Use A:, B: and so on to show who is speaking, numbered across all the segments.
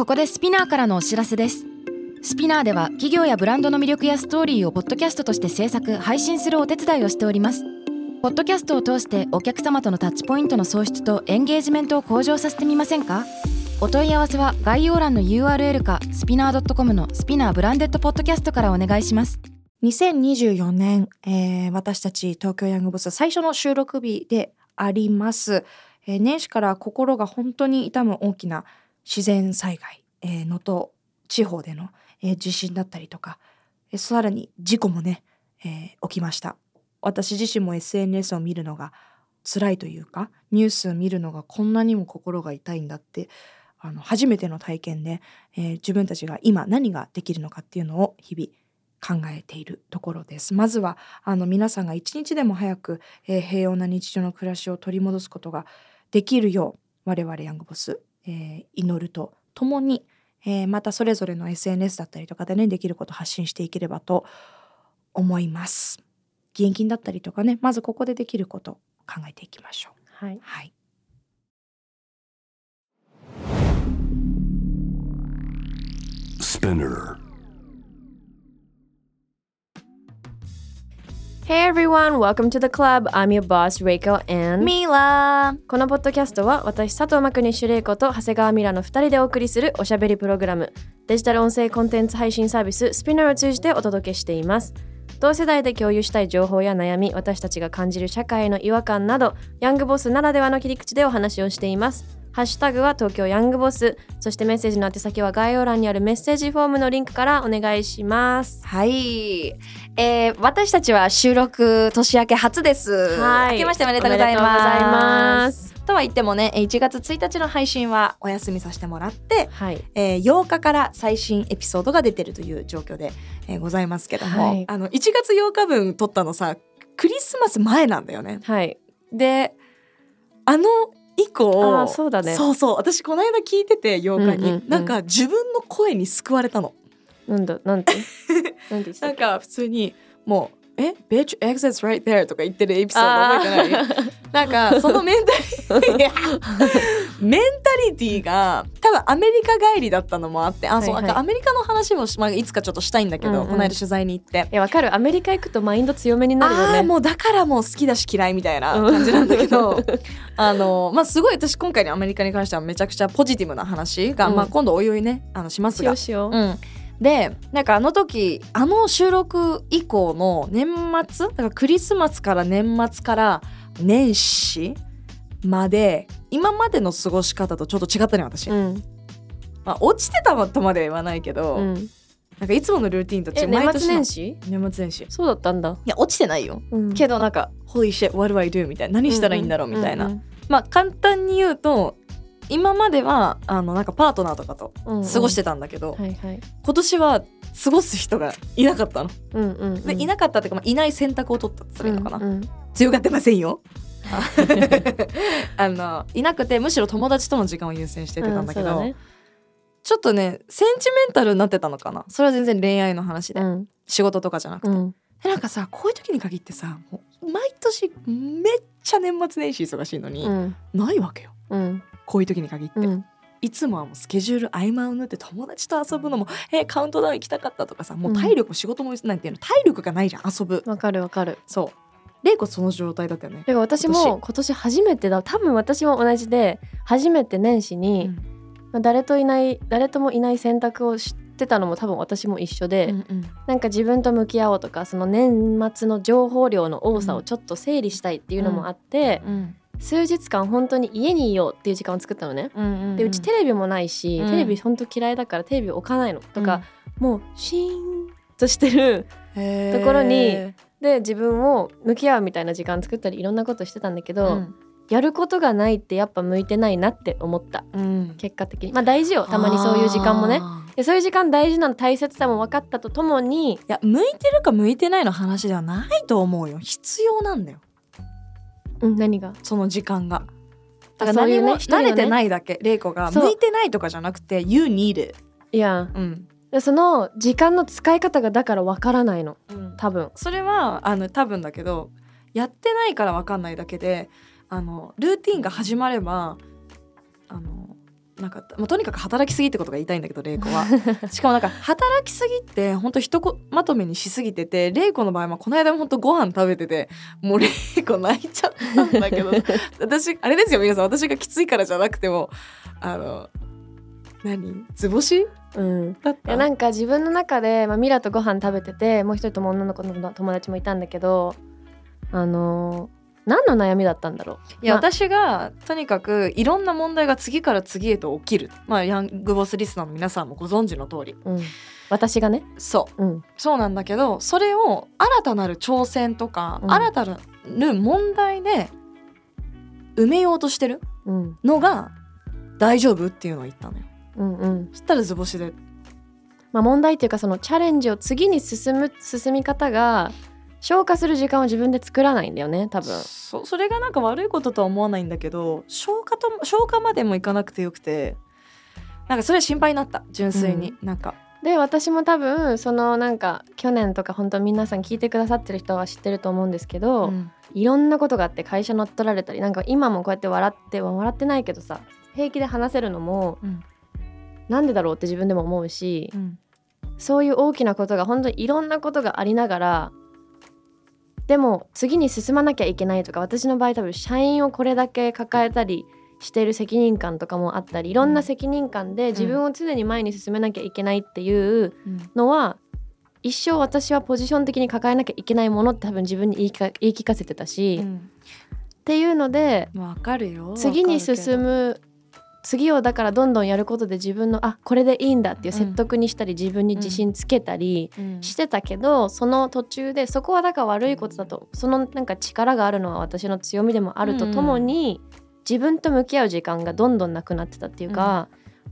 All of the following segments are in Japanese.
A: ここでスピナーからのお知らせです。スピナーでは企業やブランドの魅力やストーリーをポッドキャストとして制作配信するお手伝いをしております。ポッドキャストを通してお客様とのタッチポイントの創出とエンゲージメントを向上させてみませんか？お問い合わせは概要欄の URL かスピナー .com のスピナーブランデッドポッドキャストからお願いします。
B: 2024年、えー私たち東京ヤングボス最初の収録日であります、えー年始から心が本当に痛む大きな自然災害えー能登、地方での、えー地震だったりとか、えーさらに事故もね、えー起きました私自身も SNS を見るのが辛いというかニュースを見るのがこんなにも心が痛いんだってあの初めての体験で、えー自分たちが今何ができるのかっていうのを日々考えているところです。まずはあの皆さんが一日でも早く、えー平穏な日常の暮らしを取り戻すことができるよう我々ヤングボス、えー祈るとともに、えーまたそれぞれの SNS だったりとかでねできることを発信していければと思います。義援金だったりとかねまずここでできることを考えていきましょう。
C: はい
B: はい。
C: Hey everyone, welcome to the club. I'm your boss, Reiko and
B: ミラー
C: このポッドキャストは私佐藤真国主玲子と長谷川ミラの2人でお送りするおしゃべりプログラムデジタル音声コンテンツ配信サービススピナーを通じてお届けしています。同世代で共有したい情報や悩み私たちが感じる社会の違和感などヤングボスならではの切り口でお話をしていますハッシュタグは東京ヤングボス。そしてメッセージの宛先は概要欄にあるメッセージフォームのリンクからお願いします。
B: はい、えー、私たちは収録年明け初です。
C: はい。
B: 明けましておめでとうございま。
C: す。
B: とは言ってもね、1月1日の配信はお休みさせてもらって、
C: はい。
B: えー、8日から最新エピソードが出てるという状況で、えーございますけども、
C: はい。
B: あの1月8日分撮ったのさ、クリスマス前なんだよね。
C: はい。
B: で、あの以降、
C: そうだね。
B: そうそう、私この間聞いてて8日に、
C: うんうんうん。
B: なんか自分の声に救われたの。
C: なんだなんて？なん
B: か普通にもう「え bitch exits right there」とか言ってるエピソード覚えてない？なんかそのメンタリいや メンタリティーが多分アメリカ帰りだったのもあってあそう、
C: はいはい。
B: なんかアメリカの話も、まあ、いつかちょっとしたいんだけど、
C: うんうん。
B: この間取材に行って。
C: いやわかる。アメリカ行くとマインド強めになるよね。
B: もうだからもう好きだし嫌いみたいな感じなんだけど あのまあすごい私今回のアメリカに関してはめちゃくちゃポジティブな話が、
C: うん。
B: まあ今度おいおいねあのしますが。
C: しようしよう、
B: うん、でなんかあの時あの収録以降の年末だからクリスマスから年末から年始まで今までの過ごし方とちょっと違ったね私、
C: うん。
B: まあ、落ちてたとまでは言わないけど、
C: うん。
B: なんかいつものルーティンと違
C: え年末
B: 年
C: 始？
B: 年末年始。い
C: そうだったんだ、
B: や落ちてないよ。
C: うん。
B: けどなんか「Holy shit what do I do?」みたいな何したらいいんだろう？みたいな、
C: うん。
B: まあ簡単に言うと今まではあのなんかパートナーとかと
C: うんうん。
B: 過ごしてたんだけど、
C: はいはい。
B: 今年は過ごす人がいなかったの。
C: うんうんうん。
B: でいなかったっていうか、まあ、いない選択を取ったって言ったらいいのかな、
C: うんうん。
B: 強がってませんよ。あ のいなくてむしろ友達との時間を優先しててたんだけど、
C: うんそうね。
B: ちょっとねセンチメンタルになってたのかな。それは全然恋愛の話で、
C: うん。
B: 仕事とかじゃなくて、
C: うん。
B: でなんかさこういう時に限ってさ毎年めっちゃ年末年始忙しいのに、
C: うん。
B: ないわけよ。
C: うん
B: こういう時に限って、
C: うん。
B: いつもはもうスケジュール合間を縫って友達と遊ぶのもえカウントダウン行きたかったとかさもう体力、仕事もなんていうの体力がないじゃん遊ぶ。
C: わかるわかる。
B: そう。玲子その状態だったよね。
C: だから私
B: 今
C: も今年初めてだ。多分私も同じで初めて年始に、
B: うん。
C: まあ、誰といない誰ともいない選択を知ってたのも多分私も一緒で、
B: うんうん。
C: なんか自分と向き合おうとかその年末の情報量の多さをちょっと整理したいっていうのもあって、
B: うん
C: 数日間本当に家にいようっていう時間を作ったのね。
B: うんうん
C: でうちテレビもないし、
B: うん。
C: テレビ本当嫌いだからテレビ置かないの。とか、もうシーンとしてるところにで自分を向き合うみたいな時間作ったりいろんなことしてたんだけど、
B: うん。
C: やることがないってやっぱ向いてないなって思った。
B: うん。
C: 結果的に。まあ大事よたまにそういう時間もね。でそういう時間大事なの大切さも分かったとともに
B: いや向いてるか向いてないの話ではないと思うよ。必要なんだよ
C: うん何が？
B: その時間が。だ
C: あ
B: から何も慣れてないだけ。玲子が向いてないとかじゃなくて You need it
C: いや。
B: うん。
C: でその時間の使い方がだから分からないの。
B: うん。
C: 多分。
B: それはあの多分だけどやってないから分かんないだけであのルーティンが始まればなかった、まあ、とにかく働きすぎってことが言いたいんだけど玲子は。しかもなんか働きすぎって本当一まとめにしすぎてて玲子の場合はこの間も本当ご飯食べててもう玲子泣いちゃったんだけど。私あれですよ皆さん。私がきついからじゃなくてもあの何？図星？
C: うん、
B: だった？
C: いやなんか自分の中で、まあ、ミラとご飯食べててもう一人とも女の子の友達もいたんだけどあのー何の悩みだったんだろう？
B: いや、
C: まあ。
B: 私がとにかくいろんな問題が次から次へと起きる。まあヤングボスリスナーの皆さんもご存知の通り。
C: うん、私がね、
B: そう。
C: うん。
B: そうなんだけどそれを新たなる挑戦とか、
C: うん。
B: 新たなる問題で埋めようとしてる
C: うん。
B: のが大丈夫っていうのを言ったのよ。
C: うんうん。
B: そしたら図星で。
C: まあ、問題っていうかそのチャレンジを次に進む進み方が消化する時間を自分で作らないんだよね多分。
B: そそれがなんか悪いこととは思わないんだけど消化と消化までもいかなくてよくてなんかそれは心配になった純粋に、なんか。
C: で私も多分そのなんか去年とか本当皆さん聞いてくださってる人は知ってると思うんですけど、
B: うん。
C: いろんなことがあって会社乗っ取られたりなんか今もこうやって笑っては笑ってないけどさ平気で話せるのも
B: うん。
C: なんでだろうって自分でも思うし
B: うん。
C: そういう大きなことが本当にいろんなことがありながらでも次に進まなきゃいけないとか私の場合多分社員をこれだけ抱えたりしている責任感とかもあったりいろんな責任感で自分を常に前に進めなきゃいけないっていうのは一生私はポジション的に抱えなきゃいけないものって多分自分に言いか言い聞かせてたし、っ
B: うん。
C: ていうので
B: わかるよ。
C: 次に進
B: む
C: む次をだからどんどんやることで自分のあこれでいいんだっていう説得にしたり、自分に自信つけたりしてたけど、その途中でそこはだから悪いことだとそのなんか力があるのは私の強みでもあるとともに、自分と向き合う時間がどんどんなくなってたっていうか、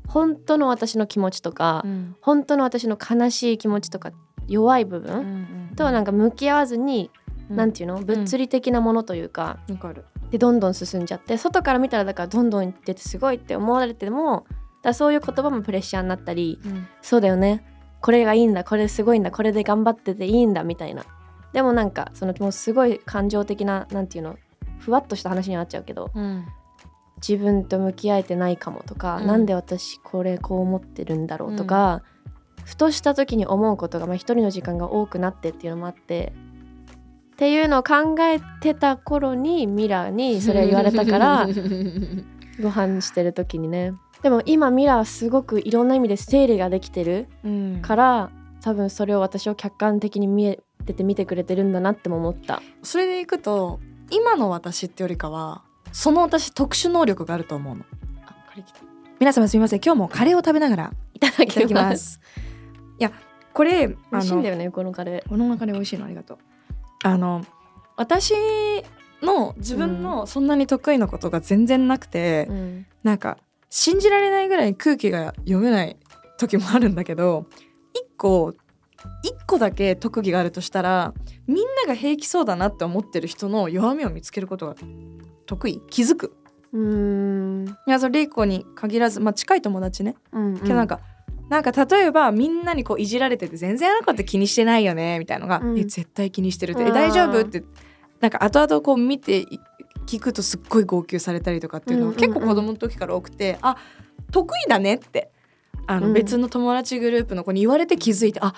C: 本当の私の気持ちとか、
B: うん。
C: 本当の私の悲しい気持ちとか弱い部
B: う
C: 分
B: ん
C: とはなんか向き合わずに、
B: うん。
C: なんていうの？物理的なものというか、
B: わかる
C: でどんどん進んじゃって外から見たらだからどんどんいっててすごいって思われてもだそういう言葉もプレッシャーになったりそうだよね。これがいいんだこれすごいんだこれで頑張ってていいんだみたいな。でもなんかそのもうすごい感情的ななんていうのふわっとした話になっちゃうけど
B: うん。
C: 自分と向き合えてないかもとか、
B: うん。
C: なんで私これこう思ってるんだろうとか、ふとした時に思うことが、まあ、一人の時間が多くなってっていうのもあってっていうのを考えてた頃にミラにそれ言われたから ご飯してる時にね。でも今ミラはすごくいろんな意味で整理ができてる
B: うん。
C: から多分それを私を客観的に見えてて見てくれてるんだなっても思った。
B: それでいくと今の私ってよりかはその私特殊能力があると思うの。あカレー来た。皆様すみません。今日もカレーを食べながら
C: いただ
B: きます。いやこれ
C: 美味しいんだよねこのカレ
B: このカレー美味しいのありがとうあの私の自分のそんなに得意なことが全然なくて、
C: ー、うん。
B: なんか信じられないぐらい空気が読めない時もあるんだけど一個一個だけ特技があるとしたらみんなが平気そうだなって思ってる人の弱みを見つけることが得意。気づく。
C: うーん。
B: いやそれ玲子に限らず、まあ、近い友達ね。
C: うん。
B: けどなんか、なんか例えばみんなにこういじられてて全然あの子って気にしてないよねみたいのが、
C: うん。
B: え絶対気にしてるってえ大丈夫ってなんか後々こう見てい聞くとすっごい号泣されたりとかっていうの
C: うんうんうん
B: が結構子供の時から多くて、あ得意だねってあの
C: うん。
B: 別の友達グループの子に言われて気づいて、あ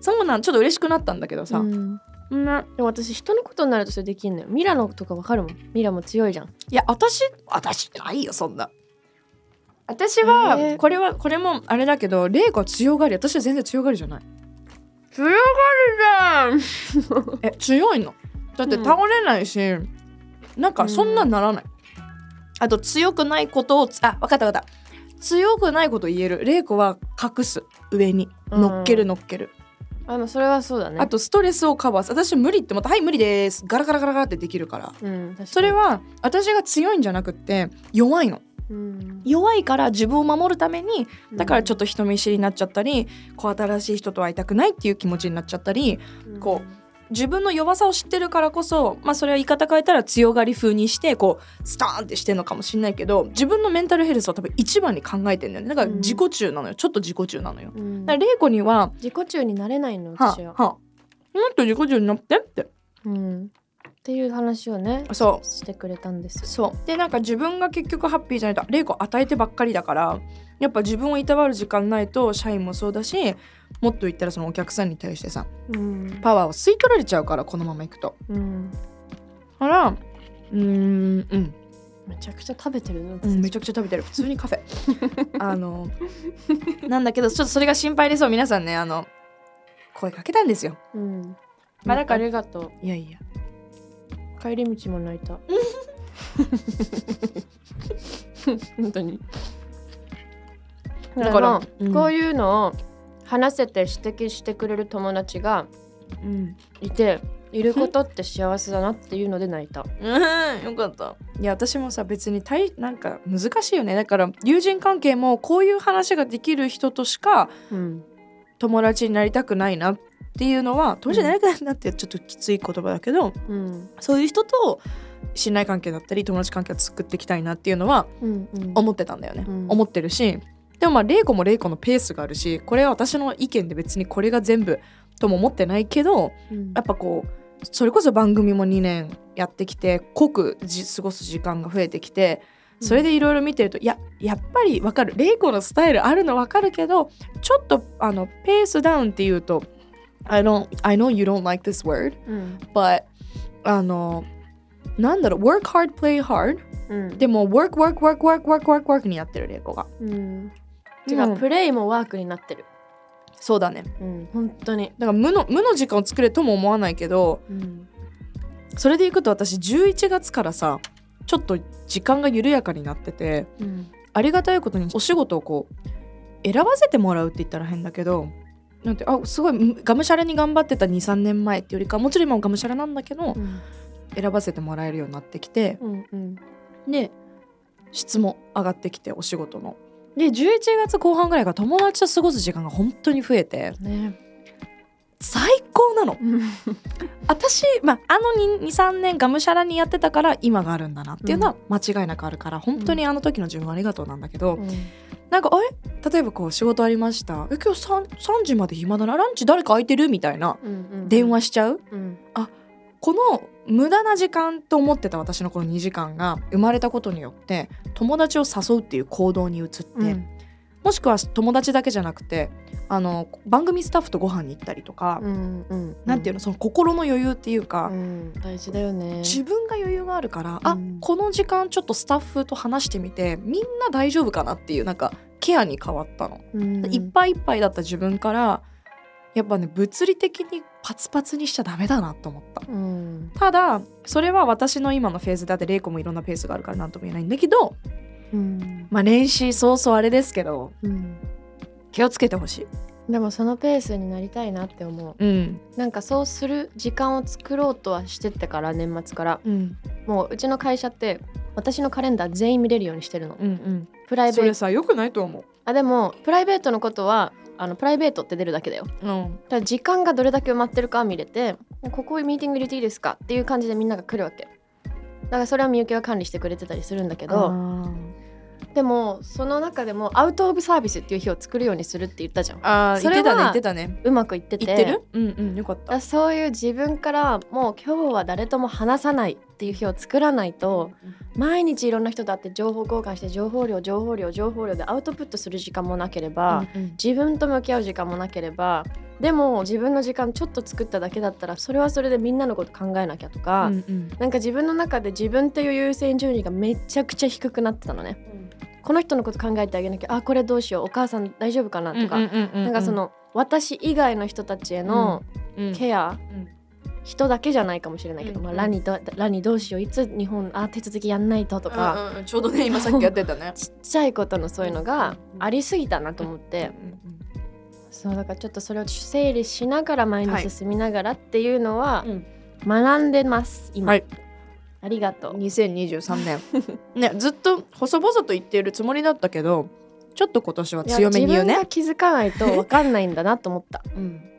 B: そうなんちょっと嬉しくなったんだけどさ、
C: うん。
B: んな
C: でも私人のことになるとそれできんのよ。ミラノとかわかるもん。ミラも強いじゃん。
B: いや私私ないよそんな。私は、
C: え。ー
B: これはこれもあれだけど玲子は強がり私は全然強がりじゃない。
C: 強がりじゃん。
B: え強いの？だって
C: うん。
B: 倒れないし、なんかそんなんならない、あと強くないことをつあ分かった分かった。強くないこと言える。玲子は隠す上に。
C: うん。
B: 乗っける乗っける、
C: あのそれはそうだね。
B: あとストレスをカバーす。る私無理ってまた「はい無理です」ガラガラガラガラってできるから。
C: うん確かに。
B: それは私が強いんじゃなくって弱いの
C: うん。
B: 弱いから自分を守るためにだからちょっ
C: と
B: と人見知りになっちゃったりこう新しい人と会いたくないっていう気持ちになっちゃったりこ自分の弱さを知ってるからこそまあそれは言い方変えたら強がり風にしてこうスターンってしてるのかもしれないけど自分のメンタルヘルスを多分一番に考えてんだよね。だから
C: うん。
B: 自己中なのよ。ちょっと自己中なのよ。
C: うん。
B: だから玲子には
C: 自己中になれないの
B: は
C: 私は、
B: はもっと自己中になってって。
C: うんっていう話をね
B: そう。
C: してくれたんです
B: そう。でなんか自分が結局ハッピーじゃないと玲子与えてばっかりだからやっぱ自分をいたわる時間ないと社員もそうだしもっと言ったらそのお客さんに対してさ
C: うん。
B: パワーを吸い取られちゃうからこのままいくと。
C: うん。
B: だからうーんうん。
C: めちゃくちゃ食べてるの、
B: うん、めちゃくちゃ食べてる。普通にカフェ。あのなんだけどちょっとそれが心配でそう皆さんね。あの声かけたんですよ。
C: うん。
B: まあだから
C: ありがと
B: いやいや。
C: う帰り道も泣いた。本当に。だか
B: ららうん。
C: こういうのを話せて指摘してくれる友達が
B: うん。
C: いていることって幸せだなっていうので泣いた。
B: うん。よかった。いや私もさ別に大なんか難しいよね。だから友人関係もこういう話ができる人としか
C: うん。
B: 友達になりたくないなっていうのは友達になりたいなってちょっときつい言葉だけど、
C: うん。
B: そういう人と信頼関係だったり友達関係を作っていきたいなっていうのは
C: うんうん。
B: 思ってたんだよね、
C: うん。
B: 思ってるしでもまあ玲子も玲子のペースがあるしこれは私の意見で別にこれが全部とも思ってないけど
C: うん。
B: やっぱこうそれこそ番組も2年やってきて濃くじ過ごす時間が増えてきてそれでいろいろ見てると、いややっぱりわかる。玲子のスタイルあるのわかるけどちょっとあのペースダウンっていうと I don't I know you don't like this word
C: うん
B: but あのなんだろう work hard play hard
C: うん
B: でも work work work work work work work にやってる玲子が。
C: うん違
B: う。ん
C: うプレイもワークになってる。
B: そうだね。
C: うん本当に。
B: だから無の無の時間を作れとも思わないけど
C: うん
B: それでいくと私11月からさちょっと時間が緩やかになってて
C: うん
B: ありがたいことにお仕事をこう選ばせてもらうって言ったら変だけどなんてあすごいがむしゃらに頑張ってた23年前っていうよりかもちろん今もがむしゃらなんだけど
C: うん。
B: 選ばせてもらえるようになってきて
C: うんうん。
B: で質も上がってきてお仕事の。で11月後半ぐらいから友達と過ごす時間が本当に増えて。
C: ね
B: 最高なの。
C: うん。
B: 私、まあ、あの23年がむしゃらにやってたから今があるんだなっていうのは間違いなくあるから、本当にあの時の自分はありがとうなんだけど、なんかあれ？例えばこう仕事ありました。え今日 3, 3時まで暇だな。ランチ誰か空いてる？みたいな
C: うん
B: 電話しちゃう、
C: うん。
B: この無駄な時間と思ってた私のこの2時間が生まれたことによって友達を誘うっていう行動に移って、
C: うん
B: もしくは友達だけじゃなくてあの番組スタッフとご飯に行ったりとか、
C: うんうん
B: なんていうのその心の余裕っていうか、
C: うん大事だよね。
B: 自分が余裕があるから、あ
C: うん。
B: この時間ちょっとスタッフと話してみてみんな大丈夫かなっていうなんかケアに変わったの、
C: うん。
B: いっぱいいっぱいだった自分からやっぱね物理的にパツパツにしちゃダメだなと思った。
C: うん。
B: ただそれは私の今のフェーズだって玲子もいろんなペースがあるから何とも言えないんだけど
C: うん。
B: まあ年始早々あれですけど
C: うん。
B: 気をつけてほしい。
C: でもそのペースになりたいなって思う。
B: うん。
C: なんかそうする時間を作ろうとはしてってから年末から。
B: うん。
C: もううちの会社って私のカレンダー全員見れるようにしてるの。
B: うんうん。
C: プライベート。
B: それさよくないと思
C: あでもプライベートのことはあのプライベートって出るだけだよ。
B: ううん
C: ただ時間がどれだけ埋まってるかは見れてここミーティング入れていいですかっていう感じでみんなが来るわけ。だからそれはみゆきが管理してくれてたりするんだけどでもその中でもアウト・オブ・サービスっていう日を作るようにするって言ったじゃん。
B: あー
C: それは
B: 言ってたね言ってたね。
C: うまくいってて。
B: 言ってる？うんうんよかった。
C: そういう自分からもう今日は誰とも話さないっていう日を作らないと毎日いろんな人と会って情報交換して情報量情報量情報量でアウトプットする時間もなければ、
B: うんうん。
C: 自分と向き合う時間もなければでも自分の時間ちょっと作っただけだったらそれはそれでみんなのこと考えなきゃとか、
B: うんうん。
C: なんか自分の中で自分っていう優先順位がめちゃくちゃ低くなってたのねこの人のこと考えてあげなきゃあこれどうしようお母さん大丈夫かなとか、なんかその私以外の人たちへの
B: うん。
C: ケア、
B: うん。
C: 人だけじゃないかもしれないけど、
B: うん
C: まあ、ラニどラニどうしよういつ日本あ手続きやんないととか、
B: ちょうどね今さっきやってたね。
C: ちっちゃいことのそういうのがありすぎたなと思って、そうだからちょっとそれを整理しながら前に進みながらっていうのは
B: うん。
C: 学んでます今、
B: はい
C: ありがとう。
B: 2023年。ねずっと細々と言っているつもりだったけどちょっと今年は強めに言うね。
C: 自分が気づかないと分かんないんだなと思った。
B: うん。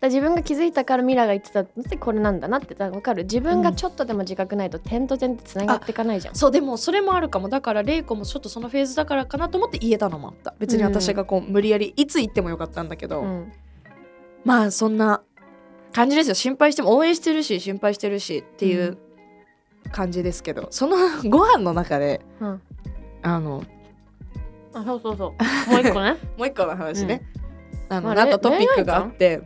C: ら自分が気づいたからミラが言ってたのってこれなんだなって分かる？自分がちょっとでも自覚ないと点と点ってつながっていかないじゃん、
B: そうでもそれもあるかも。だから玲子もちょっとそのフェーズだからかなと思って言えたのもあった別に私がこう無理やりいつ言ってもよかったんだけど、
C: うん。
B: まあそんな感じですよ。心配しても応援してるし心配してるしっていう感じですけど、そのご飯の中で
C: うん。
B: あの
C: あそうそうそう。もう一個ね。
B: もう一個の話ね、あの
C: まあ
B: なったトピックがあって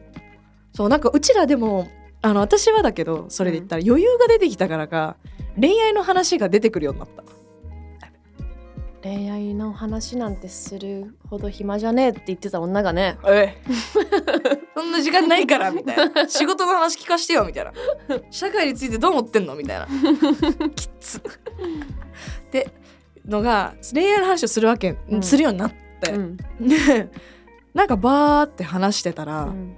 B: そうなんかうちらでもあの私はだけどそれで言ったら余裕が出てきたからか恋愛の話が出てくるようになった。
C: 恋愛の話なんてするほど暇じゃねえって言ってた女がね。
B: え そんな時間ないからみたいな。仕事の話聞かしてよみたいな。社会についてどう思ってんの？みたいな。きつ。ってのが恋愛の話をするわけ、
C: うん。
B: するようになって、
C: うん。
B: でなんかバーって話してたら、
C: うん。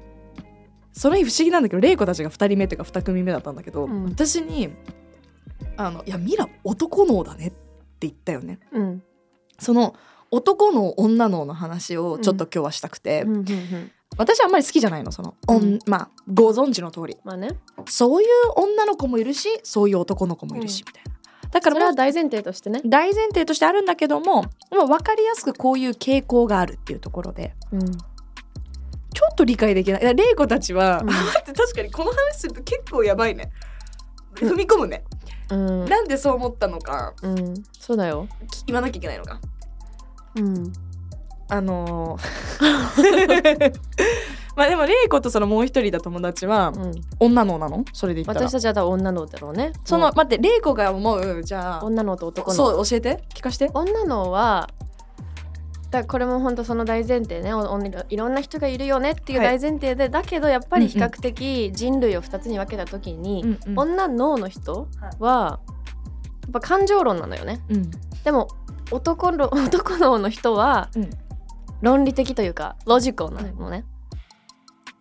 B: その日不思議なんだけど玲子たちが2人目というか2組目だったんだけど、
C: うん。
B: 私に「あのいやミラ男脳だね」って言ったよね。
C: うん
B: その男脳女脳の話をちょっと今日はしたくて、
C: うんうんうん
B: 私あんまり好きじゃないのその、
C: うん。
B: まあご存知の通り。
C: まあね。
B: そういう女の子もいるしそういう男の子もいるし、
C: うん。
B: みたいな。だから
C: それは大前提としてね。
B: 大前提としてあるんだけどももう分かりやすくこういう傾向があるっていうところで。
C: うん。
B: ちょっと理解できない。玲子たちは、
C: うん。
B: 待って確かにこの話すると結構やばいね。踏み込むね、
C: うん。
B: なんでそう思ったのか。
C: うん。そうだよ。
B: き言わなきゃいけないのか。
C: うん。
B: あのー まあでも玲子とそのもう一人だ友達は
C: うん。
B: 女のなの？それで言ったら。
C: 私たちは女のだろうね。
B: その待って玲子が思うじゃあ
C: 女のと男の
B: そう教えて。聞かして。
C: 女のはだこれも本当その大前提ね。いろんな人がいるよねっていう
B: はい。
C: 大前提で、だけどやっぱり比較的人類を2つに分けた時に、
B: うんうん
C: 女脳の人はやっぱ感情論なのよね。
B: うん。
C: でも男の 男脳の人は
B: うん。
C: 論理的というかロジカルなのね、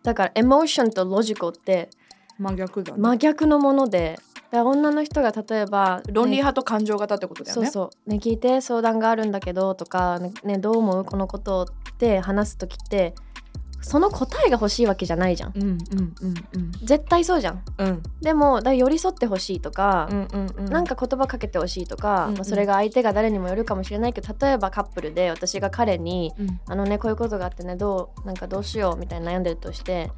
C: だからエモーションとロジカルって
B: 真逆だね。
C: 真逆のもので女の人が例えば
B: 論理派と感情型ってことだよね。
C: そうそう。ね聞いて相談があるんだけどとかねねどう思うこのことって話す時ってその答えが欲しいわけじゃないじゃん。
B: うんうんうんうん。
C: 絶対そうじゃん。
B: うん。
C: でもだ寄り添ってほしいとか、
B: うんうんうん。
C: なんか言葉かけてほしいとか、
B: うんうん。
C: まあ、それが相手が誰にもよるかもしれないけど例えばカップルで私が彼に
B: うん「
C: あのねこういうことがあってねどうなんかどうしよう」みたいな悩んでるとして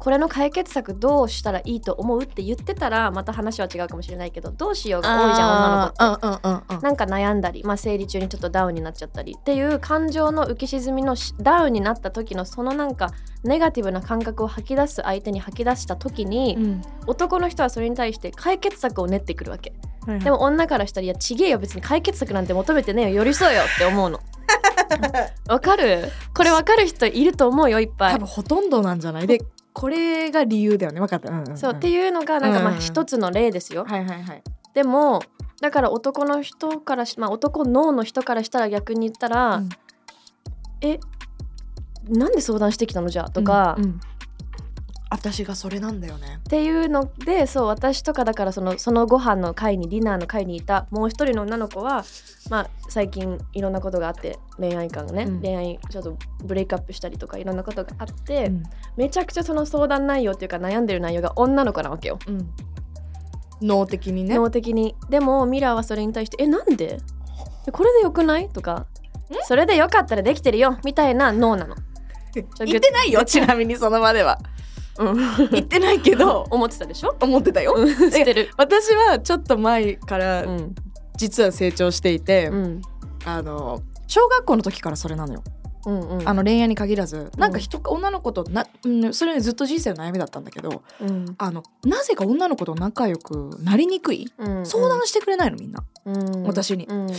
C: これの解決策どうしたらいいと思うって言ってたらまた話は違うかもしれないけどどうしようが多いじゃん女の子って。
B: うんうん
C: なんか悩んだり、まあ、生理中にちょっとダウンになっちゃったりっていう感情の浮き沈みのしダウンになった時のそのなんかネガティブな感覚を吐き出す相手に吐き出した時に、
B: うん。
C: 男の人はそれに対して解決策を練ってくるわけ。
B: はいはい。
C: でも女からしたら「いやちげえよ別に解決策なんて求めてねえよ寄り添えよ」って思うの。わかる？これわかる人いると思うよいっぱい。
B: 多分ほとんどなんじゃない？でこれが理由だよね。分かった、うんうんん。
C: そうっていうのがなんかまあ
B: うん。
C: 一つの例ですよ、
B: はいはいはい。
C: でもだから男の人からしまあ男脳の人からしたら逆に言ったら、
B: うん。
C: えなんで相談してきたのじゃあ？とか、
B: うんうん私がそれなんだよね。
C: っていうのでそう私とかだからそのそのご飯の会にディナーの会にいたもう一人の女の子は、まあ、最近いろんなことがあって恋愛観がね、
B: うん。
C: 恋愛ちょっとブレイクアップしたりとかいろんなことがあって、
B: うん。
C: めちゃくちゃその相談内容っていうか悩んでる内容が女の子なわけよ。
B: うん。脳的にね。
C: 脳的に。でもミラーはそれに対して「えなんで？えこれでよくない?」とか「それでよかったらできてるよ」みたいな脳なの。
B: 言ってないよちなみにその場では
C: うん、
B: 言ってないけど
C: 思ってたでしょ？
B: 思ってたよ。
C: 知ってる。
B: 私はちょっと前から
C: うん。
B: 実は成長していて、
C: うん。
B: あの小学校の時からそれなのよ、
C: うんうん。
B: あの恋愛に限らずなんか人、女の子とな、うん、それねずっと人生の悩みだったんだけど
C: うん。
B: あのなぜか女の子と仲良くなりにくい？
C: うん
B: 相談してくれないのみんな、
C: うん。
B: 私に。
C: うん。
B: なん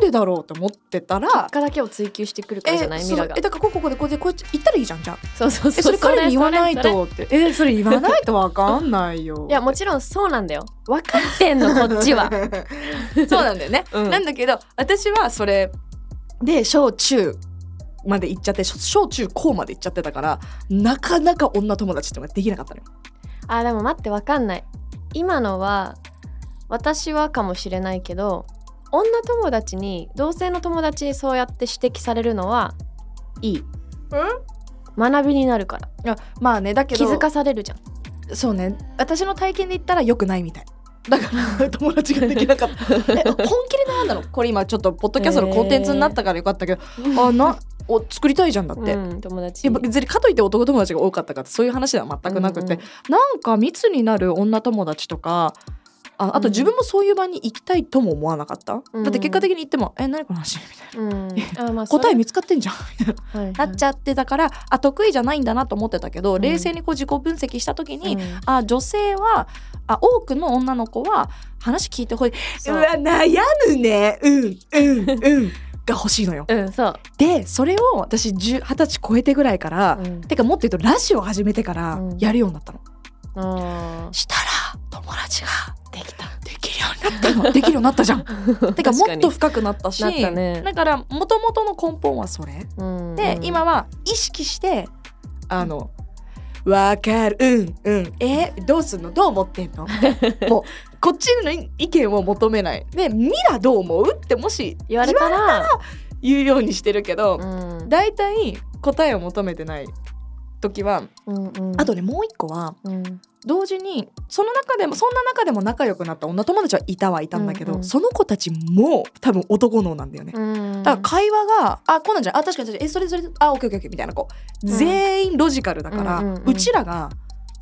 B: でだろうと思ってたら
C: 結果だけを追求してくるからじゃない？
B: ええだからこうこう。こうでこうでこう言ったらいいじゃんじゃあ。
C: そうそう
B: えそれ彼に言わないとって。えそれ言わないとわかんないよ。
C: いやもちろんそうなんだよ。分かってんのこっちは、
B: そうなんだよね、
C: うん。
B: なんだけど私はそれで小中まで行っちゃって小小中高まで行っちゃってたからなかなか女友達ってのができなかったのよ。
C: あでも待って分かんない。今のは私はかもしれないけど女友達に同性の友達にそうやって指摘されるのはいい。学びになるから。
B: いやまあねだけど
C: 気づかされるじゃん。
B: そうね。私の体験で言ったら良くないみたい。だから 友達ができなかった。え本気で悩んだの？これ今ちょっとポッドキャストのコンテンツになったからよかったけど、あなを作りたいじゃんだって、
C: うん、友達。
B: 別にかといって男友達が多かったかってそういう話では全くなくて、
C: うんうん。
B: なんか密になる女友達とかああと
C: うん。
B: 自分もそういう場に行きたいとも思わなかった、
C: うん。
B: だって結果的に言っても「え何この話?」みたい
C: うん、
B: 答え
C: 見
B: 見つかってんじゃん。な。っち
C: ゃ
B: ゃってたからあ得意じゃないんだなと思ってたけど、
C: ん。
B: 冷静にこう自己分析した時に、
C: うん。
B: あ女性はあ多くの女の子は話聞いてほしい。
C: そう。
B: うわ悩むね。うんうんうんが欲しいのよ。
C: うんそう、
B: でそれを私10 20歳超えてぐらいから、
C: うん。
B: てかもっと言うとラジオ始めてから
C: うん。
B: やるようになったの。
C: あ
B: したら友達が
C: ーできた。
B: できるようになったの。できるようになった。じゃん。てかもっと深くなったし
C: ね。
B: だからもともとの根本はそれ。
C: うん
B: で、今は意識してあの「わかる。うんうん。えどうすんの？どう思ってんの?」もうこっちの意見を求めない。で「ミラどう思う?」ってもし
C: 言われたら。
B: 言うようにしてるけど、
C: うん。
B: だいたい答えを求めてない時は
C: うんうん。
B: あとねもう一個は
C: うん。
B: 同時にその中でもそんな中でも仲良くなった女友達はいたはいたんだけど、
C: うんうん
B: その子たちも多分男脳なんだよね。
C: うん。
B: だから会話が「あこうなんじゃないあ確かに確かに。えそれそれあオッケーオッケーオッケー」みたいなこう、
C: うん。
B: 全員ロジカルだから、うちらが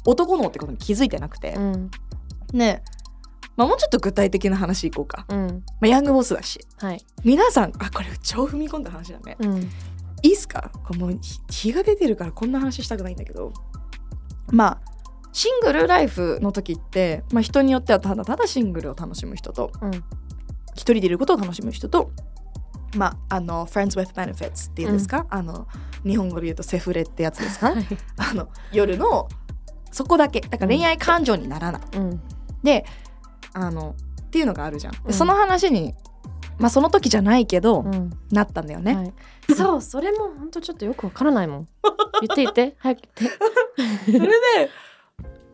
B: 男脳ってことに気づいてなくて、
C: うん。
B: ねまあ、もうちょっと具体的な話いこうか、
C: うん。
B: まあ、ヤングボスだし。
C: はい。
B: 皆さんあこれ超踏み込んだ話だね。
C: うん。
B: いいっすか？もう日日が出てるからこんな話したくないんだけど。まあシングルライフの時って、まあ、人によってはただただシングルを楽しむ人と
C: うん。
B: 一人でいることを楽しむ人とまああの friends with benefits っていうんですか、あの日本語で言うとセフレってやつですか、
C: はい。
B: あの夜のそこだけ。だから恋愛感情にならない、
C: うん。
B: であのっていうのがあるじゃん、で
C: うん。
B: その話にまあその時じゃないけど、
C: うん。
B: なったんだよね、
C: はい。そうそれも本当ちょっとよくわからないもん。言って言って。早く言って。
B: それで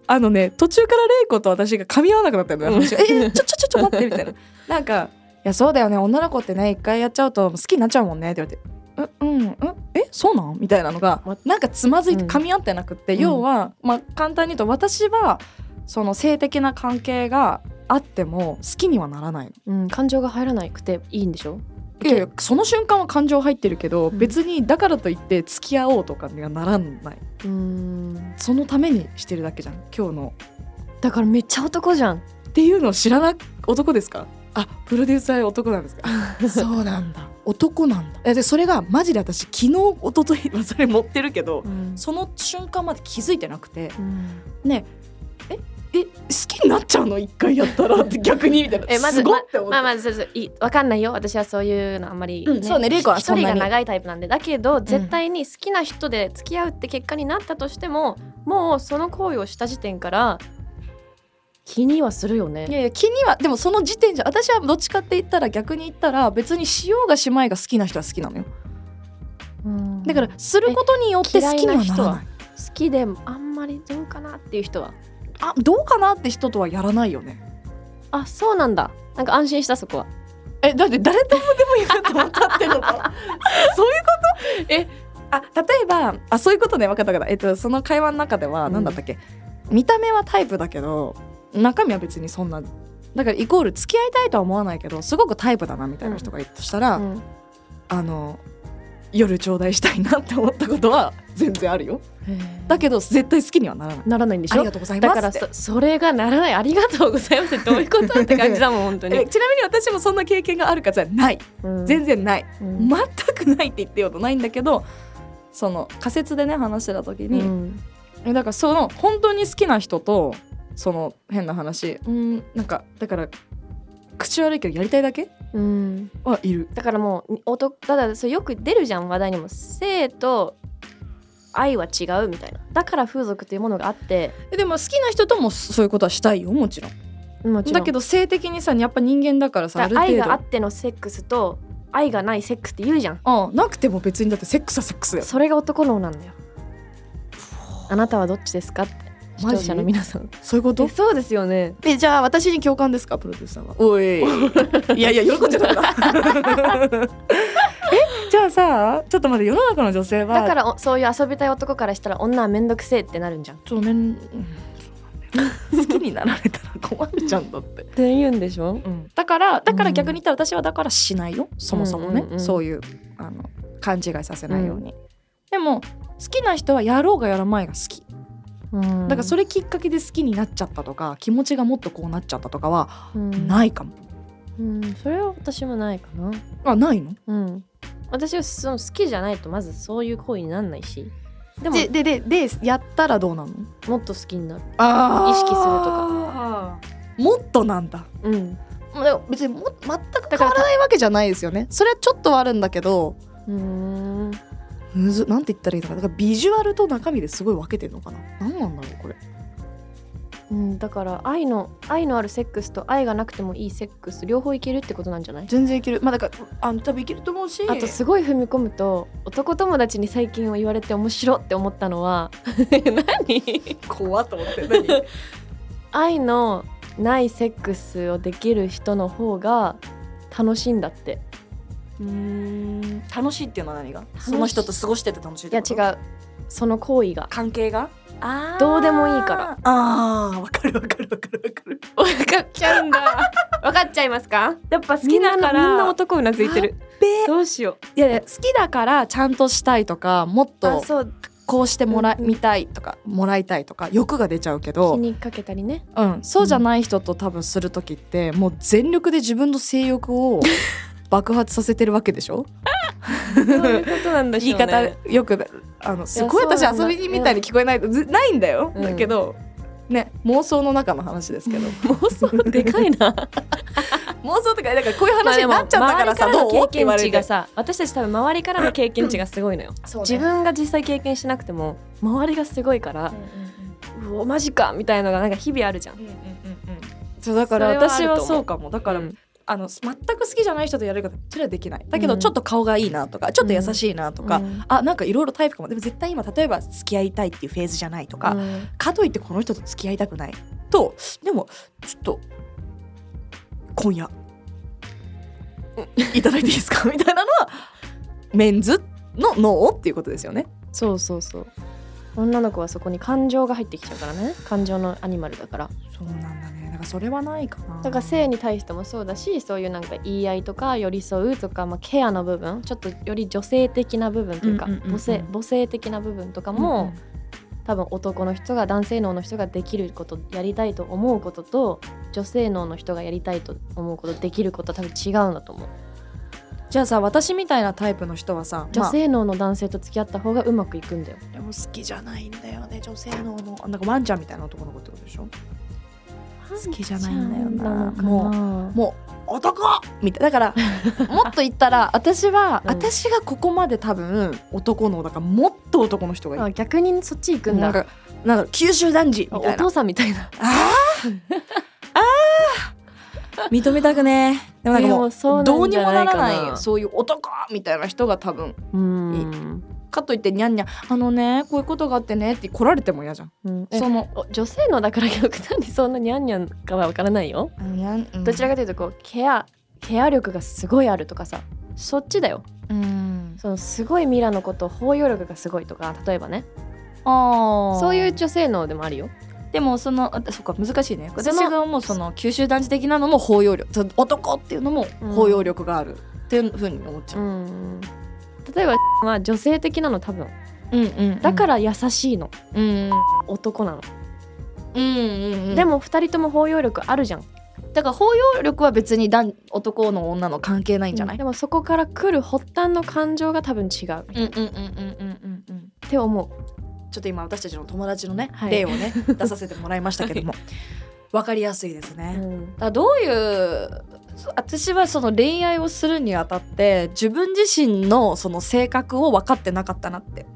B: あのね途中から玲子と私が噛み合わなくなったんだよ。話がえちょちょちょちょ待ってみたいな。なんか「いやそうだよね。女の子ってね一回やっちゃうと好きになっちゃうもんね」って言われて「うんうんうん。えそうなん?」みたいなのが
C: ま
B: なんかつまずいて
C: うん。
B: 噛み合ってなくって、
C: うん。
B: 要は、まあ、簡単に言うと私はその性的な関係があっても好きにはならないの。
C: うん感情が入らなくていいんでしょ？
B: いやいやその瞬間は感情入ってるけど、
C: うん。
B: 別にだからといって付き合おうとかにはならない。
C: うん。
B: そのためにしてるだけじゃん今日の。
C: だからめっちゃ男じゃん。
B: っていうのを知らな男ですか？あプロデューサー男なんですか？そうなんだ。男なんだ。えでそれがマジで私昨日一昨日はそれ持ってるけど
C: うん。
B: その瞬間まで気づいてなくて。
C: うん。
B: ねええ好きになっちゃうの？一回やったらって 逆にみたいな。
C: えまず
B: すごいって思って、
C: まあまずそうそういいわかんないよ。私はそういうのあんまり、
B: うんそうね玲子はそんなに
C: 長いタイプなんで。だけど絶対に好きな人で付き合うって結果になったとしてももうその行為をした時点から気にはするよね。
B: いやいや気にはでもその時点じゃ私はどっちかって言ったら逆に言ったら別にしようがしまいが好きな人は好きなのよ。
C: うん。
B: だからすることによって好きにはならない。
C: 好きでもあんまりどうかなっていう人は
B: あどうかなって人とはやらないよね。
C: あそうなんだ。なんか安心したそこは。
B: えだって誰ともでも言うと分かってるのか。そういうこと？えあ例えばあそういうことね。分かった分かった、えっと、その会話の中では
C: うん。
B: 何だったっけ、見た目はタイプだけど中身は別にそんなだからイコール付き合いたいとは思わないけどすごくタイプだなみたいな人がいるとしたら、
C: うん。
B: あの夜頂戴したいなって思ったことは全然あるよだけど絶対好きにはならない。
C: ならないんでしょ？
B: ありがとうございます
C: だからそそれがならない。ありがとうございますってどういうことって感じだもん本当
B: え
C: に、
B: ちなみに私もそんな経験があるかじゃない
C: うん。
B: 全然ない。
C: うん。
B: 全くないって言ってようとないんだけどその仮説でね話してた時に、
C: うん。
B: えだからその本当に好きな人とその変な話うんなんかだから口悪いけどやりたいだけ？
C: うん。
B: はいる。
C: だからもう男ただそれよく出るじゃん話題にも。性と愛は違うみたいな。だから風俗というものがあって。
B: えでも好きな人ともそういうことはしたいよもちろん。
C: もちろん。
B: だけど性的にさやっぱ人間だからさ
C: 愛があってのセックスと愛がないセックスって言うじゃん。
B: あなくても別にだってセックスはセックスだよ
C: それが男脳なんだよ。あなたはどっちですかって。視聴者の皆さん。
B: そういうこと？
C: えそうですよね。
B: えじゃあ私に共感ですかプロデューサーは。おい。いやいや喜んじゃダメだ。えじゃあさちょっと待って世の中の女性は
C: だからおそういう遊びたい男からしたら女はめんどくせえってなるんじゃん。
B: そうなんだよ好きになられたら困るじゃんだって、
C: て言うんでしょ？
B: だからだから逆に言ったら私はだからしないよ。そもそもね、
C: うんうんうん。
B: そういうあの勘違いさせないように、でも好きな人はやろうがやらないが好き。
C: うん。
B: だからそれきっかけで好きになっちゃったとか気持ちがもっとこうなっちゃったとかは
C: うん。
B: ないかも、
C: うん。それは私もないかな。
B: あないの？
C: うん私はその好きじゃないとまずそういう行為になんないし。でも
B: ででででやったらどうなの？
C: もっと好きになる。
B: あ
C: 意識すると
B: か。もっとなんだ。
C: うん。
B: でも別にも全く変わらないわけじゃないですよね。それはちょっとはあるんだけど
C: うーん。
B: むずなんて言ったらいいのかな。だからビジュアルと中身ですごい分けてるのかな。何なんだろうこれ
C: うん、だから愛の愛のあるセックスと愛がなくてもいいセックス両方いけるってことなんじゃない？
B: 全然いける。まあだからあの多分いけると思うし。
C: あとすごい踏み込むと男友達に最近言われて面白って思ったのは 何？
B: 怖っと思って。何？
C: 愛のないセックスをできる人の方が楽しいんだって。
B: うーん。楽しいっていうのは何が？その人と過ごしてて楽しいっ
C: いや違う。その行為が。
B: 関係が？
C: どうでもいいから。
B: あーわかるわかるわかるわかる。
C: 分かっちゃうんだ。分かっちゃいますか？やっぱ好きだから。みんな男うなずいてる。
B: で
C: どうしよ
B: いやいや好きだからちゃんとしたいとかもっ
C: う。
B: とこうしてもら
C: うん
B: みたいとかもらいたいとか欲が出ちゃうけ
C: 気
B: ど、
C: にかけたりね。
B: うん、そうじゃない人と多分する時ってもう全力で自分の性欲を 爆発させてるわけでしょ？
C: そういうことなんだしょうね。
B: 言い方よくあのすごい私遊びにみたいに聞こえないずないんだよ、
C: うん。
B: だけどね妄想の中の話ですけど。
C: 妄想でかいな
B: 妄想とかだからこういう話になっちゃったからさ、
C: まあ
B: どうって
C: 周りからの経験
B: 言われて。
C: 値がさ私たち多分周りからの経験値がすごいのよ、
B: ね。
C: 自分が実際経験しなくても周りがすごいから、うおマジかみたいのがなんか日々あるじゃん。
B: うんうんうんうん。そうだから私はそうかも。だから、
C: うん
B: あの全く好きじゃない人とやることそれはできない。だけど
C: うん。
B: ちょっと顔がいいなとか、ちょっと優しいなとか、
C: うん。
B: あなんかいろいろタイプかも。でも絶対今例えば付き合いたいっていうフェーズじゃないとか、
C: うん。
B: かといってこの人と付き合いたくないとでもちょっと今夜 いただいていいですか？みたいなのはメンズのノーっていうことですよね。
C: そうそうそう。女の子はそこに感情が入ってきちゃうからね。感情のアニマルだから。
B: そうなんだねだからそれはないかな。
C: だから性に対してもそうだしそういうなんか言い合いとか寄り添うとか、まあ、ケアの部分ちょっとより女性的な部分というか、
B: うんうんうんうん
C: 母性母性的な部分とかも、多分男の人が男性脳の人ができることやりたいと思うことと女性脳の人がやりたいと思うことできることは多分違うんだと思う。
B: じゃあさ私みたいなタイプの人はさ
C: 女性脳の男性と付き合った方がうまくいくんだよ、
B: まあでも好きじゃないんだよね女性ののあなんかワンちゃんみたいな男の子ってことでしょ？好きじゃないんだよな。
C: も
B: ももう男みたいだから もっと言ったら私は、
C: うん。
B: 私がここまで多分男のだからもっと男の人がいい。
C: あ逆にそっち行くんだ。
B: なんかなんだろう九州男児みたいな。
C: お父さんみたいな。
B: あー？あー？認めたくね。でもなんかもうどうんにもないら
C: かな。
B: ないそういう男みたいな人が多分
C: うん
B: かといってにゃんにゃんあのねこういうことがあってねって来られても嫌じゃん。
C: うん。え
B: その
C: お女性のだから極端にそんなニャンニャンかはわからないよ、
B: にゃんうん。
C: どちらかというとこうケアケア力がすごいあるとかさそっちだよ。
B: うん。
C: そのすごいミラのこと包容力がすごいとか例えばね。
B: あー。
C: そういう女性能でもあるよ。
B: でもそのあそっか難しいね。私が思うその九州男児的なのも包容力。そ男っていうのも包容力があるっていうふうに思っちゃう、
C: うん例えばは女性的なの多分。
B: うんうん
C: だから優しいの、
B: うん
C: 男なの、
B: うんうんうん。
C: でも二人とも包容力あるじゃん。
B: だから包容力は別に男男の女の関係ないんじゃない、
C: でもそこから来る発端の感情が多分違う。っ
B: うんうんうんうんうんうんうん。
C: て思う。
B: ちょっと今私たちの友達のね、
C: はい。
B: 例をね出させてもらいましたけども わかりやすいですね、
C: うん。
B: だどういうそ私はその恋愛をするにあたって自分自身のその性格を分かってなかったなって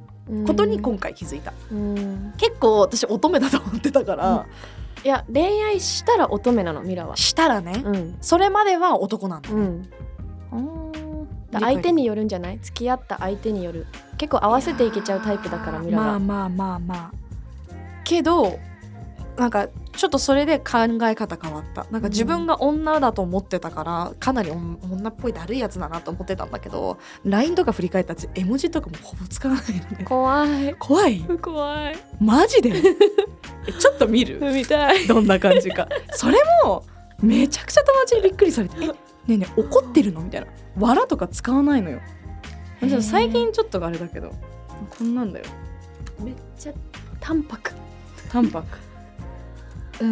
B: ことに今回気づいた、
C: うん。
B: 結構私乙女だと思ってたから、
C: いや恋愛したら乙女なのミラは。
B: したらね、
C: うん。
B: それまでは男なんだ。ね、
C: うん。だ相手によるんじゃない？付き合った相手による。結構合わせていけちゃうタイプだからミラは、
B: まあまあまあまあ。けどなんかちょっとそれで考え方変わった。なんか自分が女だと思ってたからかなりお女っぽいだるいやつだなと思ってたんだけど LINE とか振り返ったら絵文字とかもほぼ使わないのね。
C: 怖い。
B: 怖い？
C: 怖い。
B: マジで？えちょっと見る？
C: 見たい。
B: どんな感じか。それもめちゃくちゃ友達にびっくりされて「えねえねえ怒ってるの?」みたいな「わら」とか使わないのよ。最近ちょっとあれだけどこんなんだよ。
C: めっちゃ淡白。
B: 淡白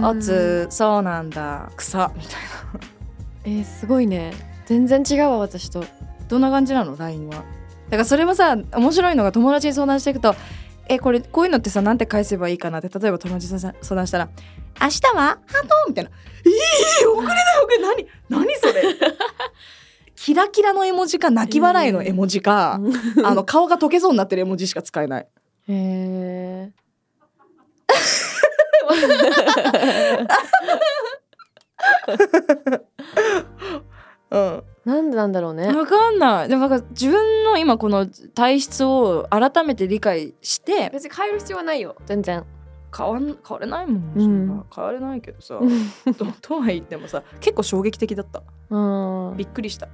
B: おつそうなんだ。草みたいな。
C: えー、すごいね。全然違うわ私と。
B: どんな感じなの？LINE は。だからそれもさ面白いのが友達に相談していくと「えこれこういうのってさなんて返せばいいかな」って例えば友達に相談したら「明日は？ハート?」みたいな「えー、送れない送れない。何？何それ？キラキラの絵文字か泣き笑いの絵文字か、あの顔が溶けそうになってる絵文字しか使えない。
C: へえ
B: うん、
C: なんでなんだろうね。
B: わかんない。でもなんか自分の今この体質を改めて理解して。
C: 別に変える必要はないよ。全然。
B: 変わん変われないもん、
C: うん。
B: 変われないけどさ。ととは言ってもさ結構衝撃的だった。
C: うん。
B: びっくりした。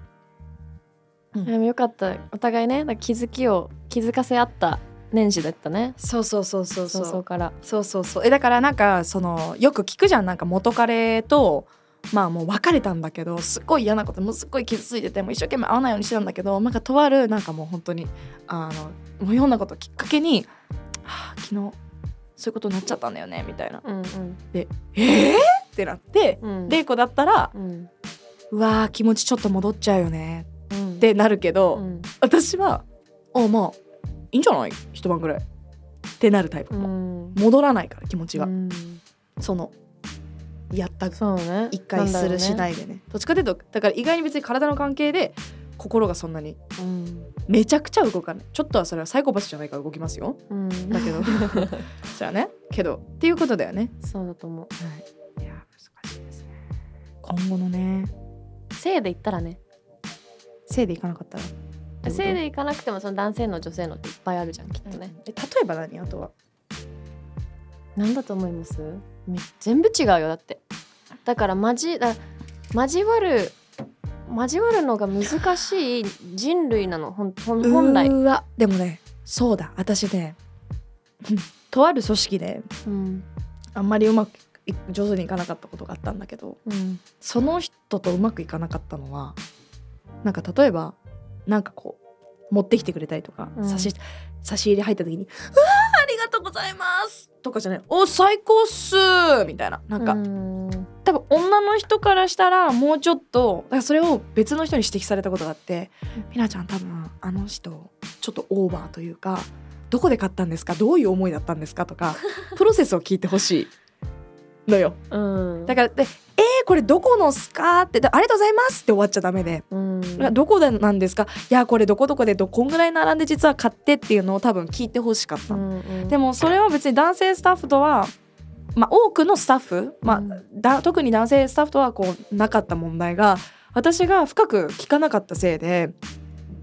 C: でもよかった。お互いねか気づきを気づかせ合った年始だったね。
B: そうそうそうそう
C: そう。そうから。
B: そうそうそう。えだからなんかそのよく聞くじゃん。なんか元彼とまあもう別れたんだけどすっごい嫌なこともうすっごい傷ついててもう一生懸命会わないようにしてたんだけどなんかとあるなんかもう本当にあのもういろんなことをきっかけに、はあ、昨日そういうことになっちゃったんだよねみたいな。
C: うん
B: えー、ってなって
C: うん。うん
B: 玲子だったら
C: うん。
B: うわー気持ちちょっと戻っちゃうよね。
C: うん。
B: ってなるけど、
C: うん。
B: 私はあまあいいんじゃない？一晩ぐらい。ってなるタイプ、
C: うん。
B: 戻らないから気持ちが、
C: うん。
B: そのやった
C: そうね。
B: 一回するしないいでね。どっちかというとだから意外に別に体の関係で心がそんなに
C: うん。
B: めちゃくちゃ動かない。ちょっとはそれはサイコパスじゃないから動きますよ。
C: うん。
B: だけど。じゃあね。けど。っていうことだよね、
C: そうだと思う。
B: はい、いや難しいですね。今後のね。
C: 性で言ったらね。
B: せいでいかなかったら
C: 性でいかなくてもその男性の女性のっていっぱいあるじゃんきっとね、
B: え例えば何？あとは。
C: なんだと思います？め全部違うよだって。だから交だ交わる交わるのが難しい人類なのほんほん本来、
B: うーわ。でもねそうだ。私ね とある組織で
C: うん。
B: あんまりうまくい上手にいかなかったことがあったんだけど
C: うん。
B: その人とうまくいかなかったのはなんか例えばなんかこう持ってきてくれたりとか、
C: うん。
B: 差し差し入れ入った時に「うわーありがとうございます」とかじゃない「お最高っす」みたいな。なんか、
C: うん。
B: 多分女の人からしたらもうちょっとだからそれを別の人に指摘されたことがあって「みなちゃん多分あの人ちょっとオーバーというかどこで買ったんですか？どういう思いだったんですか?」とかプロセスを聞いてほしいのよ。
C: うん。
B: だからで「えー、これどこのすか?」ってで「ありがとうございます」って終わっちゃダメで。
C: うん「
B: どこでなんですか?」いやこれどこどこでどこんぐらい並んで実は買ってっていうのを多分聞いてほしかった。の、
C: うん。
B: でもそれは別に男性スタッフとはまあ多くのスタッフ、まあ特に男性スタッフとはこうなかった問題が私が深く聞かなかったせいで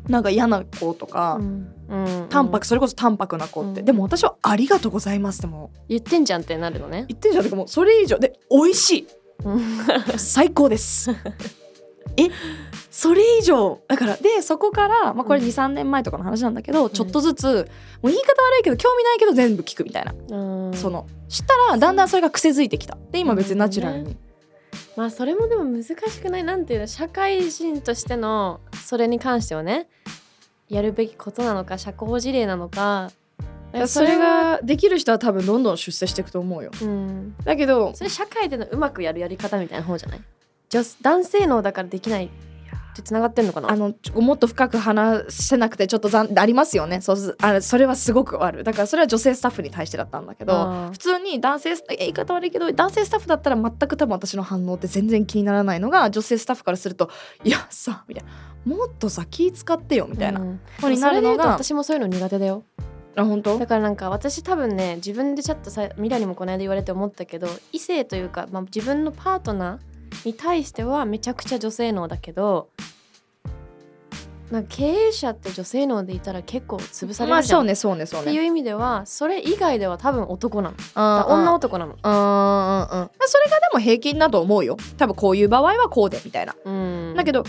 B: なんか嫌な子とか、
C: うん。うん
B: 淡白それこそ淡白な子って、
C: うん。
B: でも私は「ありがとうございます」ってもう。
C: 言ってんじゃんってなるのね。
B: 言ってるじゃんてかもうそれ以上。で美味しい。
C: うん
B: 最高です。えそれ以上だからでそこから、まあ、これ
C: うん。
B: 23年前とかの話なんだけど、ちょっとずつもう言い方悪いけど興味ないけど全部聞くみたいな、
C: うん。
B: そのしたらだんだんそれが癖づいてきた。で今別にナチュラルに、
C: まあそれもでも難しくない。なんていうの社会人としてのそれに関してはねやるべきことなのか社交辞令なのか
B: それができる人は多分どんどん出世していくと思うよ。
C: うん。
B: だけど
C: それ社会でのうまくやるやり方みたいな方じゃない？女男性能だからできないってつながってんのかな？
B: あのもっと深く話せなくてちょっと残ありますよね。そうすあれそれはすごくある。だからそれは女性スタッフに対してだったんだけど普通に男性言い方悪いけど男性スタッフだったら全く多分私の反応って全然気にならないのが女性スタッフからするといやさみたいな。もっとさ気使ってよみたいな。
C: うん。それで言うと
B: が、
C: 私もそういうの苦手だよ
B: あ本当？
C: だからなんか私多分ね自分でちょっとさミラにもこの間言われて思ったけど異性というか、まあ、自分のパートナーに対してはめちゃくちゃ女性能だけどなんか経営者って女性能でいたら結構潰され
B: まあ
C: るじゃん、
B: そうねそうねそうね。
C: っていう意味ではそれ以外では多分男なの。女男なの。
B: うんうんうん。まあそれがでも平均だと思うよ。多分こういう場合はこうでみたいな。
C: うん。
B: だけど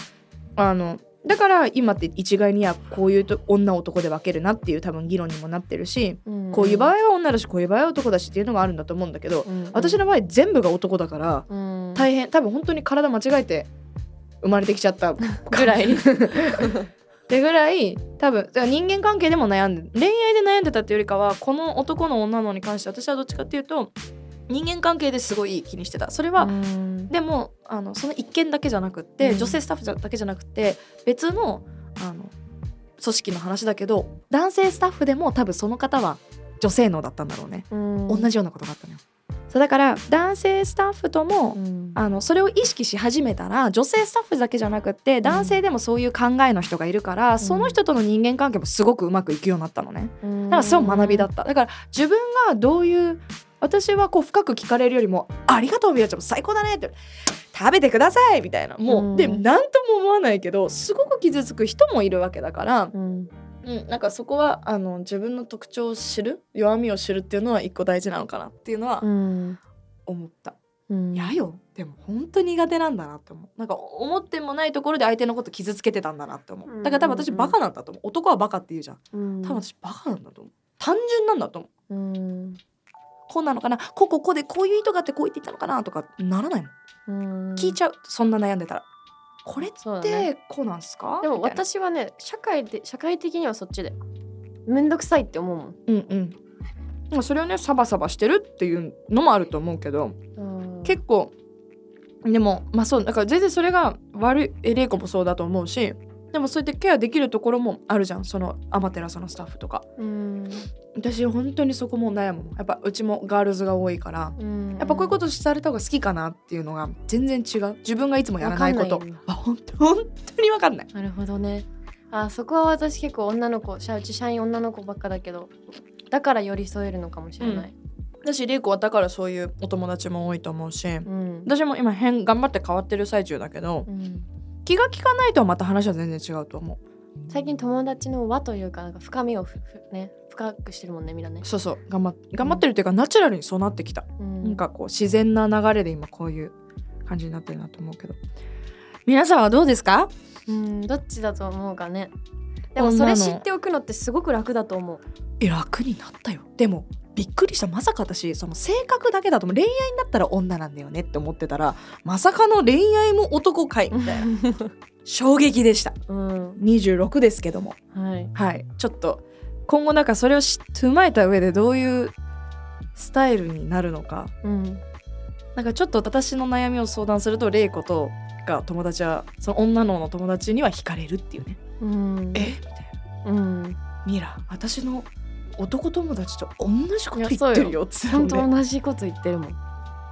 B: あのだから今って一概にはこういうと女男で分けるなっていう多分議論にもなってるし、
C: うん。
B: こういう場合は女だしこういう場合は男だしっていうのがあるんだと思うんだけど、
C: うん。
B: 私の場合全部が男だから
C: うん。
B: 大変多分本当に体間違えて生まれてきちゃった
C: ぐらい。
B: ってぐらい 多分人間関係でも悩んで恋愛で悩んでたっていうよりかはこの男の女のに関して私はどっちかっていうと人間関係ですごい気にしてた。それは、
C: うん。
B: でもあのその一件だけじゃなくって、
C: うん。
B: 女性スタッフだけじゃなくて別のあの組織の話だけど男性スタッフでも多分その方は女性能だったんだろうね、
C: うん。
B: 同じようなことがあったのよ。そうだから男性スタッフとも、
C: うん。
B: あのそれを意識し始めたら女性スタッフだけじゃなくって男性でもそういう考えの人がいるから、その人との人間関係もすごくうまくいくようになったのね。だからすごい学びだった。だから自分がどういう私はこう深く聞かれるよりも「ありがとうみやちゃん最高だね」って「食べてください」みたいな。もう、
C: うん。
B: で何とも思わないけどすごく傷つく人もいるわけだから、
C: うん。
B: うん、なんかそこはあの自分の特徴を知る弱みを知るっていうのは一個大事なのかなっていうのは
C: うん
B: 思った。
C: うん。
B: やよ。でも本当苦手なんだなって思う。なんか思ってもないところで相手のこと傷つけてたんだなって思う。だから多分私バカなんだと思う。男はバカって言うじゃん。
C: うん。
B: 多分私バカなんだと思う。単純なんだと思う。
C: うん
B: こうなのかな？こうこうこうでこういう意図があってこう言って言ったのかな？とかならないもん。
C: うん。
B: 聞いちゃう。そんな悩んでたら。これってこうなんすか？
C: でも私はね社会で社会的にはそっちで。めんどくさいって思うもん。
B: うんうん。まあそれをねサバサバしてるっていうのもあると思うけど。結構でもまあそうだから全然それが悪いえ玲子もそうだと思うしでもそうやってケアできるところもあるじゃん。そのアマテラスのスタッフとか。
C: うん。
B: 私本当にそこも悩むやっぱうちもガールズが多いから。
C: うん。
B: やっぱこういうことされた方が好きかなっていうのが全然違う。自分がいつもやらないこと。あ本当本当に分かんない。
C: なるほどね。あそこは私結構女の子社うち社員女の子ばっかだけどだから寄り添えるのかもしれない、
B: 私玲子はだからそういうお友達も多いと思うし。
C: うん。
B: 私も今変頑張って変わってる最中だけど
C: うん
B: 気が利かないとはまた話は全然違うと思う。
C: 最近友達の輪というかなんか深みをふふね深くしてるもんねみんなね、
B: そうそう。頑張っ頑張ってるっていうかナチュラルにそうなってきた。
C: うん。
B: なんかこう自然な流れで今こういう感じになってるなと思うけど。皆さんはどうですか？
C: うんどっちだと思うかね。でもそれ知っておくのってすごく楽だと思う。
B: え楽になったよ。でもびっくりした。まさか私その性格だけだと恋愛になったら女なんだよねって思ってたらまさかの恋愛も男かいみたいな。衝撃でした。
C: うん。
B: 26ですけども。
C: はい。
B: はい。ちょっと今後なんかそれを踏まえた上でどういうスタイルになるのか。
C: うん。
B: なんかちょっと私の悩みを相談すると玲子とが友達はその女の子の友達には惹かれるっていうね、
C: うん。
B: え？みたいな。
C: うん。
B: ミラ私の男友達と同じこと言ってるよって
C: 本当
B: ね
C: 同じこと言ってるもん、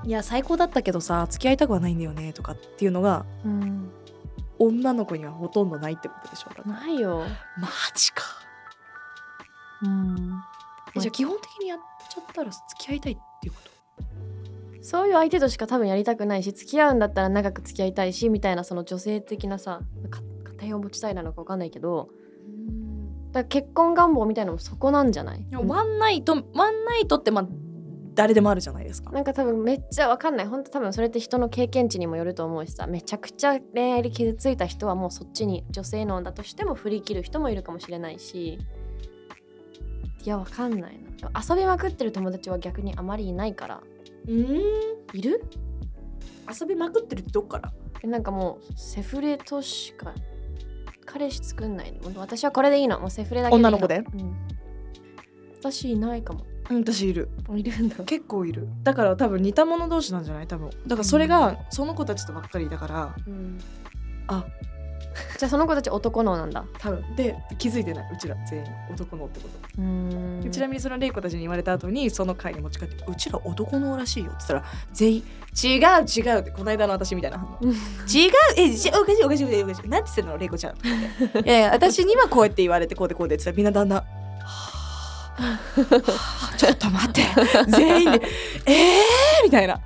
B: いや最高だったけどさ付き合いたくはないんだよねとかっていうのが
C: うん、
B: 女の子にはほとんどないってことでしょうか
C: ないよ、
B: マジか。
C: うん、
B: えじゃあ基本的にやっちゃったら付き合いたいっていうこと？
C: そういう相手としか多分やりたくないし付き合うんだったら長く付き合いたいしみたいなその女性的なさか家庭を持ちたいなのか分かんないけどだから結婚願望みたいなのもそこなんじゃない？
B: ワンナイトワンナイトってまあ誰でもあるじゃないですか。
C: なんか多分めっちゃ分かんない。本当多分それって人の経験値にもよると思うしさ。めちゃくちゃ恋愛で傷ついた人はもうそっちに女性脳だとしても振り切る人もいるかもしれないし。いや分かんないな。遊びまくってる友達は逆にあまりいないから。
B: うん。
C: いる？
B: 遊びまくってるってどっから？
C: えなんかもうセフレとしか彼氏作んないの？私はこれでいいの。もうセフレだけ
B: 女の子で？
C: うん、私いないかも。
B: うん私いる。
C: いるんだ。
B: 結構いる。だから多分似た者同士なんじゃない？多分。だからそれがその子たちとばっかりだから。
C: うん。
B: あ
C: じゃあその子たち男脳なんだ。
B: 多分。で気づいてない。うちら全員男のってこと、
C: うーん。
B: ちなみにその玲子たちに言われた後にその会に持ち帰って「うちら男のらしいよ」って言ったら全員「違う違う」ってこの間の私みたいな反応 違うえじおかしいおかしいおかしいおかしい。なんて言ってんの玲子ちゃん。いやいや私にはこうやって言われてこうでこうでって言ったらみんなだんだんはあはあちょっと待って。全員で「えー!」みたいな。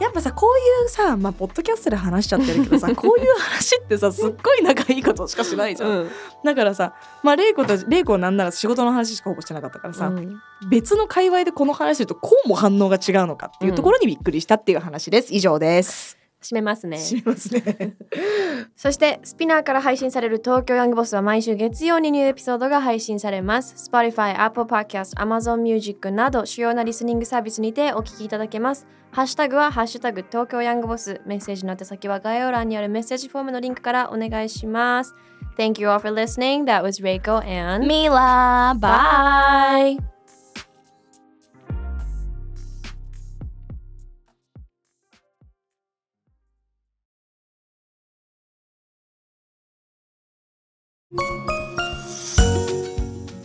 B: やっぱさこういうさまあポッドキャストで話しちゃってるけどさ こういう話ってさすっごい仲いいことしかしないじゃん、
C: うん。
B: だからさまあ玲子と玲子はなんなら仕事の話しかほぼしてなかったからさ、
C: うん。
B: 別の界隈でこの話するとこうも反応が違うのかっていうところにびっくりしたっていう話です。以上です
C: 閉めますね。
B: 知りますね。
C: そしてスピナーから配信される東京ヤングボスは毎週月曜にニューエピソードが配信されます。Spotify、Apple Podcast、Amazon Music など主要なリスニングサービスにてお聞きいただけます。ハッシュタグはハッシュタグ東京ヤングボス。メッセージの宛先は概要欄にあるメッセージフォームのリンクからお願いします。Thank you all for listening. That was Reiko and
A: ミラーバイ
C: Bye.
A: 「